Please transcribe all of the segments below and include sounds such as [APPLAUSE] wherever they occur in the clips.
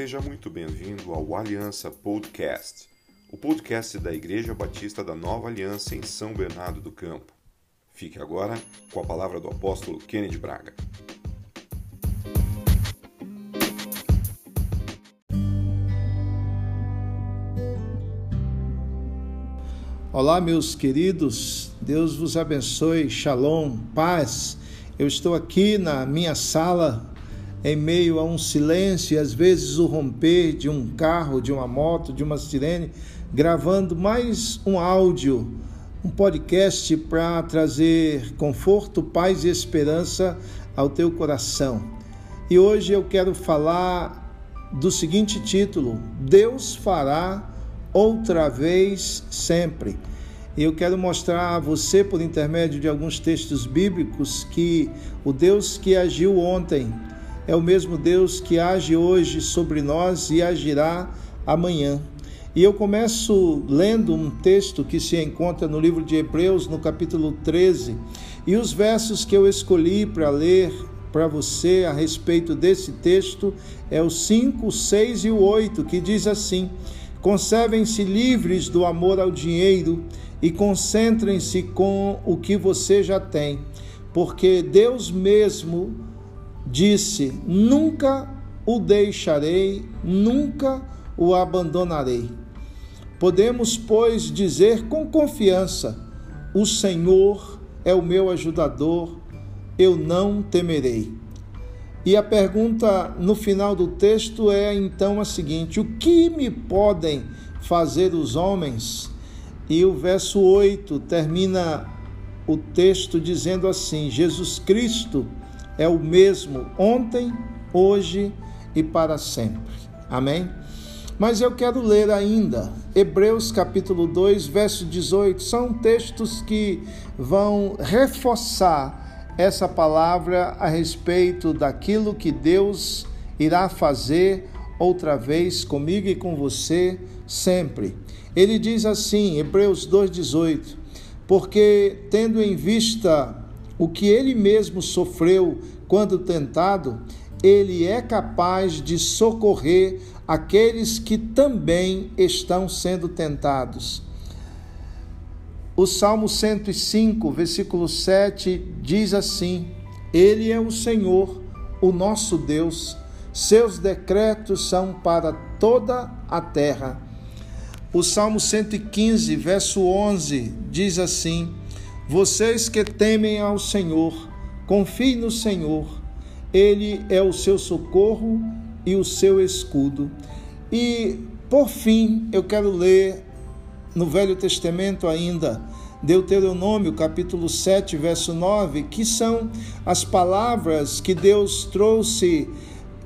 Seja muito bem-vindo ao Aliança Podcast, o podcast da Igreja Batista da Nova Aliança em São Bernardo do Campo. Fique agora com a palavra do apóstolo Kennedy Braga. Olá, meus queridos, Deus vos abençoe, shalom, paz. Eu estou aqui na minha sala em meio a um silêncio e às vezes o romper de um carro, de uma moto, de uma sirene, gravando mais um áudio, um podcast para trazer conforto, paz e esperança ao teu coração. E hoje eu quero falar do seguinte título: Deus fará outra vez sempre. E eu quero mostrar a você, por intermédio de alguns textos bíblicos, que o Deus que agiu ontem é o mesmo Deus que age hoje sobre nós e agirá amanhã. E eu começo lendo um texto que se encontra no livro de Hebreus, no capítulo 13, e os versos que eu escolhi para ler para você a respeito desse texto é o 5, 6 e o 8, que diz assim: Conservem-se livres do amor ao dinheiro e concentrem-se com o que você já tem, porque Deus mesmo disse: Nunca o deixarei, nunca o abandonarei. Podemos, pois, dizer com confiança: O Senhor é o meu ajudador, eu não temerei. E a pergunta no final do texto é então a seguinte: O que me podem fazer os homens? E o verso 8 termina o texto dizendo assim: Jesus Cristo é o mesmo ontem, hoje e para sempre. Amém? Mas eu quero ler ainda Hebreus capítulo 2, verso 18. São textos que vão reforçar essa palavra a respeito daquilo que Deus irá fazer outra vez comigo e com você sempre. Ele diz assim, Hebreus 2:18, porque tendo em vista o que ele mesmo sofreu quando tentado, ele é capaz de socorrer aqueles que também estão sendo tentados. O Salmo 105, versículo 7 diz assim: Ele é o Senhor, o nosso Deus, seus decretos são para toda a terra. O Salmo 115, verso 11 diz assim: vocês que temem ao Senhor, confiem no Senhor, Ele é o seu socorro e o seu escudo. E, por fim, eu quero ler no Velho Testamento ainda, Deuteronômio capítulo 7, verso 9, que são as palavras que Deus trouxe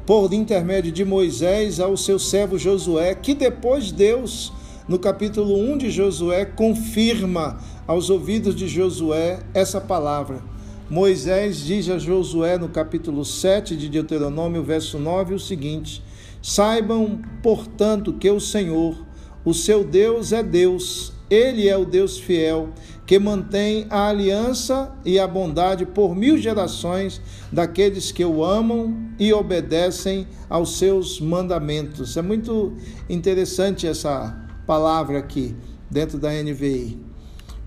por intermédio de Moisés ao seu servo Josué, que depois Deus, no capítulo 1 de Josué, confirma aos ouvidos de Josué essa palavra. Moisés diz a Josué no capítulo 7 de Deuteronômio, verso 9, o seguinte: Saibam, portanto, que o Senhor, o seu Deus é Deus, ele é o Deus fiel, que mantém a aliança e a bondade por mil gerações daqueles que o amam e obedecem aos seus mandamentos. É muito interessante essa palavra aqui dentro da NVI.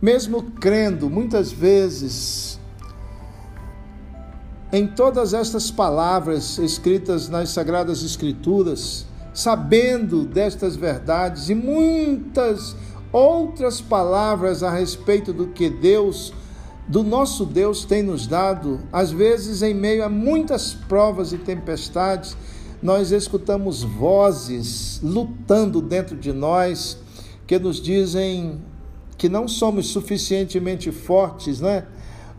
Mesmo crendo muitas vezes em todas estas palavras escritas nas Sagradas Escrituras, sabendo destas verdades e muitas outras palavras a respeito do que Deus, do nosso Deus, tem nos dado, às vezes em meio a muitas provas e tempestades, nós escutamos vozes lutando dentro de nós que nos dizem que não somos suficientemente fortes, né?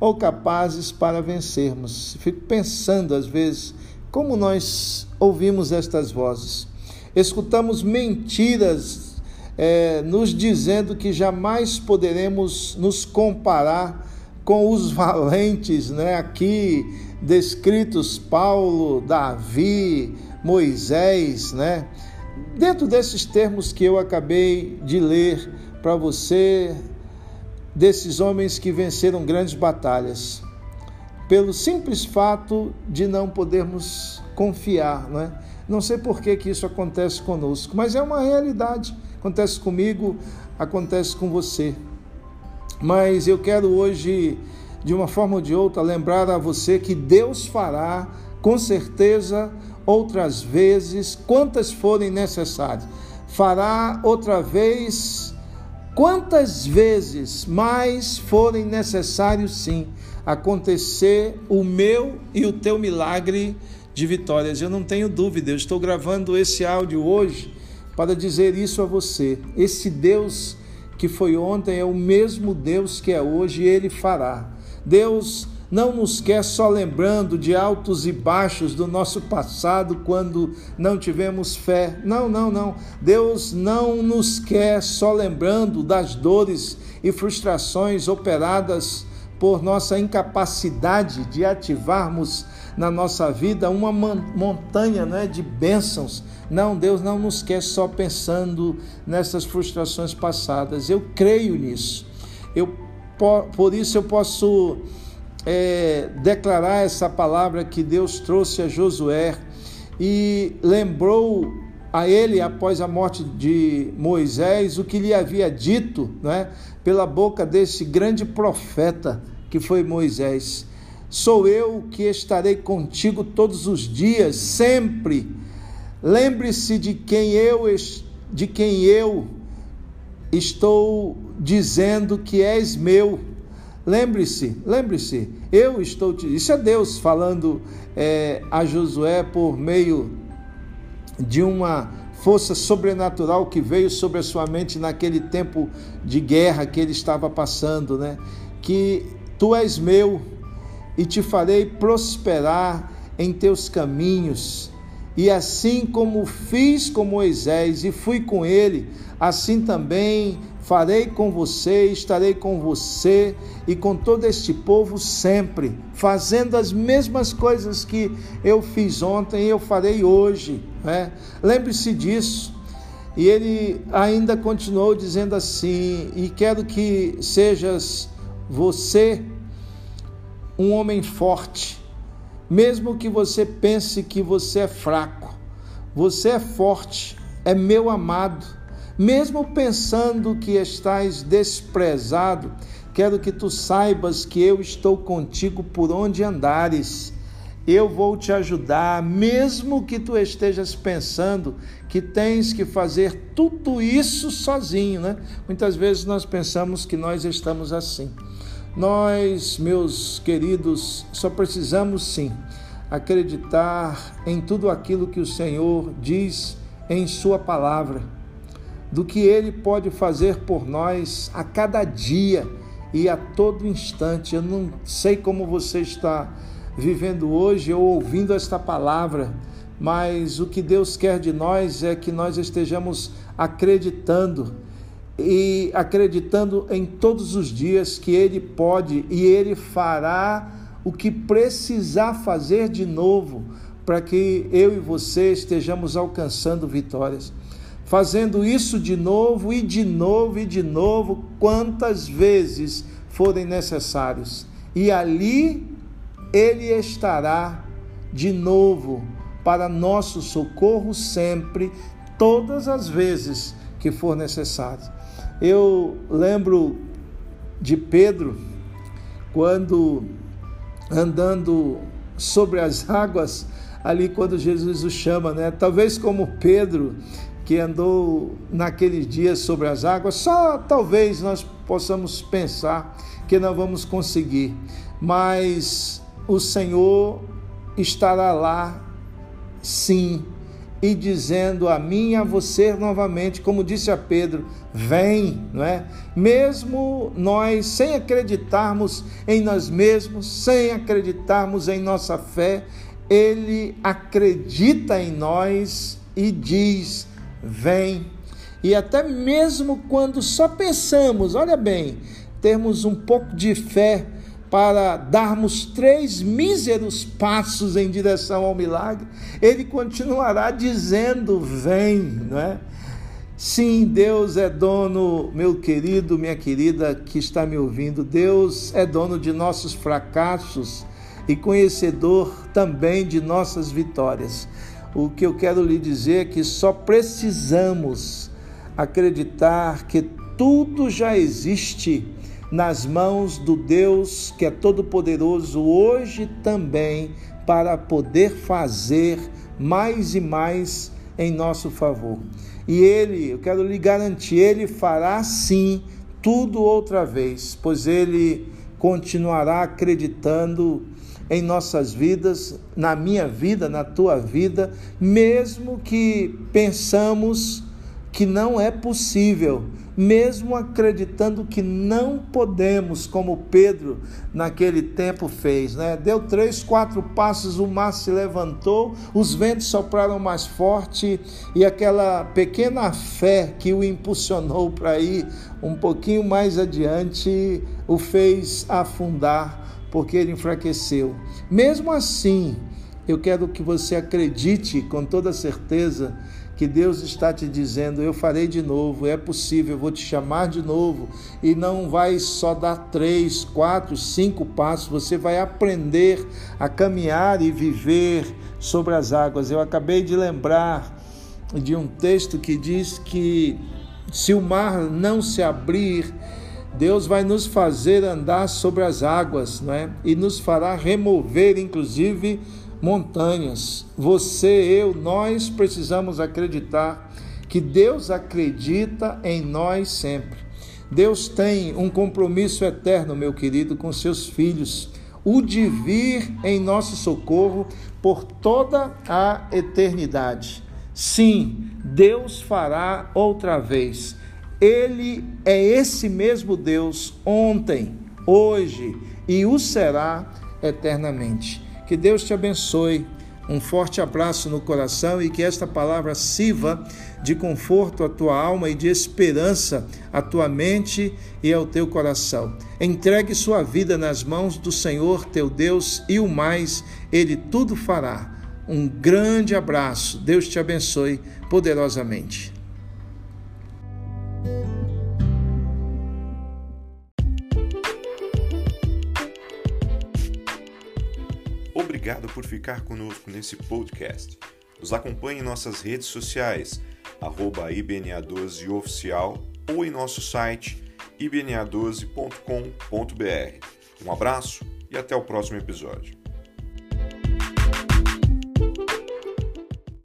Ou capazes para vencermos. Fico pensando às vezes como nós ouvimos estas vozes. Escutamos mentiras é, nos dizendo que jamais poderemos nos comparar com os [LAUGHS] valentes, né? Aqui descritos Paulo, Davi, Moisés, né? Dentro desses termos que eu acabei de ler, para você desses homens que venceram grandes batalhas, pelo simples fato de não podermos confiar, não é? Não sei por que, que isso acontece conosco, mas é uma realidade. Acontece comigo, acontece com você. Mas eu quero hoje, de uma forma ou de outra, lembrar a você que Deus fará, com certeza, outras vezes, quantas forem necessárias. Fará outra vez, quantas vezes mais forem necessários, sim, acontecer o meu e o teu milagre de vitórias. Eu não tenho dúvida, eu estou gravando esse áudio hoje para dizer isso a você. Esse Deus que foi ontem é o mesmo Deus que é hoje e ele fará. Deus não nos quer só lembrando de altos e baixos do nosso passado quando não tivemos fé. Não, não, não. Deus não nos quer só lembrando das dores e frustrações operadas por nossa incapacidade de ativarmos na nossa vida uma montanha né, de bênçãos. Não, Deus não nos quer só pensando nessas frustrações passadas. Eu creio nisso. Eu, por isso eu posso é, declarar essa palavra que Deus trouxe a Josué e lembrou a ele, após a morte de Moisés, o que lhe havia dito né, pela boca desse grande profeta que foi Moisés. Sou eu que estarei contigo todos os dias, sempre. Lembre-se de quem eu de quem eu estou dizendo que és meu. Lembre-se, lembre-se, eu estou te. Isso é Deus falando é, a Josué por meio de uma força sobrenatural que veio sobre a sua mente naquele tempo de guerra que ele estava passando, né? Que tu és meu e te farei prosperar em teus caminhos. E assim como fiz com Moisés e fui com ele, assim também farei com você, estarei com você e com todo este povo sempre, fazendo as mesmas coisas que eu fiz ontem, eu farei hoje. Né? Lembre-se disso. E ele ainda continuou dizendo assim: E quero que sejas você um homem forte, mesmo que você pense que você é fraco, você é forte, é meu amado, mesmo pensando que estás desprezado, quero que tu saibas que eu estou contigo por onde andares. Eu vou te ajudar, mesmo que tu estejas pensando que tens que fazer tudo isso sozinho, né? Muitas vezes nós pensamos que nós estamos assim. Nós, meus queridos, só precisamos sim acreditar em tudo aquilo que o Senhor diz em Sua palavra, do que Ele pode fazer por nós a cada dia e a todo instante. Eu não sei como você está vivendo hoje ou ouvindo esta palavra, mas o que Deus quer de nós é que nós estejamos acreditando e acreditando em todos os dias que Ele pode e Ele fará o que precisar fazer de novo para que eu e você estejamos alcançando vitórias. Fazendo isso de novo e de novo e de novo, quantas vezes forem necessários. E ali Ele estará de novo para nosso socorro sempre, todas as vezes que for necessário. Eu lembro de Pedro quando andando sobre as [LAUGHS] águas, ali quando Jesus o chama, né? Talvez como Pedro que andou naqueles dias sobre as águas, só talvez nós possamos pensar que não vamos conseguir, mas o Senhor estará lá, sim, e dizendo a mim e a você novamente, como disse a Pedro, vem, não é? Mesmo nós sem acreditarmos em nós mesmos, sem acreditarmos em nossa fé, ele acredita em nós e diz: vem. E até mesmo quando só pensamos, olha bem, termos um pouco de fé, para darmos três míseros passos em direção ao milagre, ele continuará dizendo: Vem, não é? Sim, Deus é dono, meu querido, minha querida que está me ouvindo. Deus é dono de nossos fracassos e conhecedor também de nossas vitórias. O que eu quero lhe dizer é que só precisamos acreditar que tudo já existe nas mãos do Deus que é todo-poderoso hoje também para poder fazer mais e mais em nosso favor. E Ele, eu quero lhe garantir, Ele fará sim tudo outra vez, pois Ele continuará acreditando em nossas vidas, na minha vida, na tua vida, mesmo que pensamos que não é possível, mesmo acreditando que não podemos, como Pedro naquele tempo fez, né? Deu três, quatro passos, o mar se levantou, os ventos sopraram mais forte e aquela pequena fé que o impulsionou para ir um pouquinho mais adiante o fez afundar porque ele enfraqueceu. Mesmo assim, eu quero que você acredite com toda certeza que Deus está te dizendo: eu farei de novo, é possível, eu vou te chamar de novo, e não vai só dar três, quatro, cinco passos, você vai aprender a caminhar e viver sobre as águas. Eu acabei de lembrar de um texto que diz que se o mar não se abrir, Deus vai nos fazer andar sobre as águas, não é? E nos fará remover, inclusive, montanhas. Você, eu, nós precisamos acreditar que Deus acredita em nós sempre. Deus tem um compromisso eterno, meu querido, com seus filhos, o de vir em nosso socorro por toda a eternidade. Sim, Deus fará outra vez ele é esse mesmo Deus ontem, hoje e o será eternamente. Que Deus te abençoe. Um forte abraço no coração e que esta palavra sirva de conforto à tua alma e de esperança à tua mente e ao teu coração. Entregue sua vida nas mãos do Senhor teu Deus e o mais, ele tudo fará. Um grande abraço. Deus te abençoe poderosamente. Obrigado por ficar conosco nesse podcast. Nos acompanhe em nossas redes sociais, arroba IBNA12Oficial ou em nosso site ibna12.com.br. Um abraço e até o próximo episódio.